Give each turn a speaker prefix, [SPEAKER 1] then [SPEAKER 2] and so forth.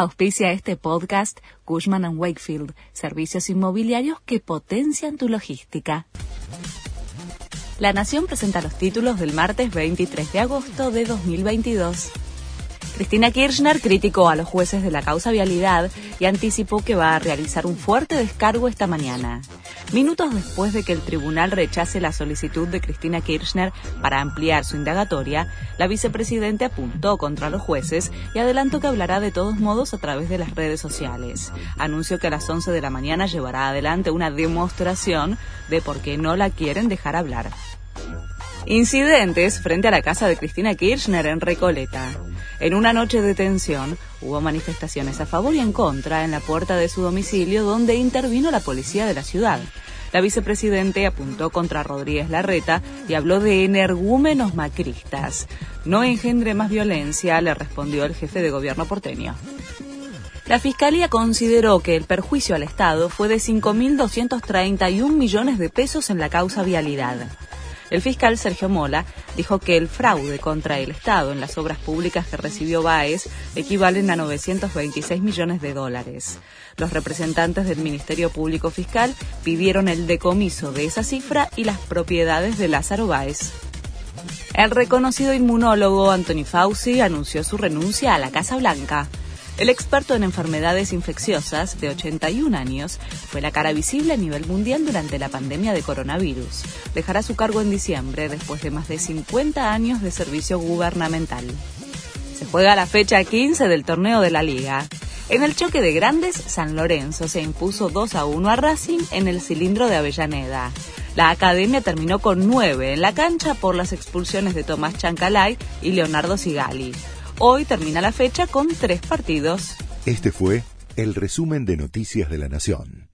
[SPEAKER 1] Auspicia este podcast Cushman ⁇ Wakefield, servicios inmobiliarios que potencian tu logística. La Nación presenta los títulos del martes 23 de agosto de 2022. Cristina Kirchner criticó a los jueces de la causa vialidad y anticipó que va a realizar un fuerte descargo esta mañana. Minutos después de que el tribunal rechace la solicitud de Cristina Kirchner para ampliar su indagatoria, la vicepresidenta apuntó contra los jueces y adelantó que hablará de todos modos a través de las redes sociales. Anunció que a las 11 de la mañana llevará adelante una demostración de por qué no la quieren dejar hablar. Incidentes frente a la casa de Cristina Kirchner en Recoleta. En una noche de tensión, hubo manifestaciones a favor y en contra en la puerta de su domicilio donde intervino la policía de la ciudad. La vicepresidente apuntó contra Rodríguez Larreta y habló de energúmenos macristas. No engendre más violencia, le respondió el jefe de gobierno porteño. La Fiscalía consideró que el perjuicio al Estado fue de 5.231 millones de pesos en la causa vialidad. El fiscal Sergio Mola dijo que el fraude contra el Estado en las obras públicas que recibió Baez equivalen a 926 millones de dólares. Los representantes del Ministerio Público Fiscal pidieron el decomiso de esa cifra y las propiedades de Lázaro Báez. El reconocido inmunólogo Anthony Fauci anunció su renuncia a la Casa Blanca. El experto en enfermedades infecciosas, de 81 años, fue la cara visible a nivel mundial durante la pandemia de coronavirus. Dejará su cargo en diciembre después de más de 50 años de servicio gubernamental. Se juega la fecha 15 del torneo de la liga. En el choque de grandes, San Lorenzo se impuso 2 a 1 a Racing en el cilindro de Avellaneda. La academia terminó con 9 en la cancha por las expulsiones de Tomás Chancalay y Leonardo Sigali. Hoy termina la fecha con tres partidos.
[SPEAKER 2] Este fue el resumen de Noticias de la Nación.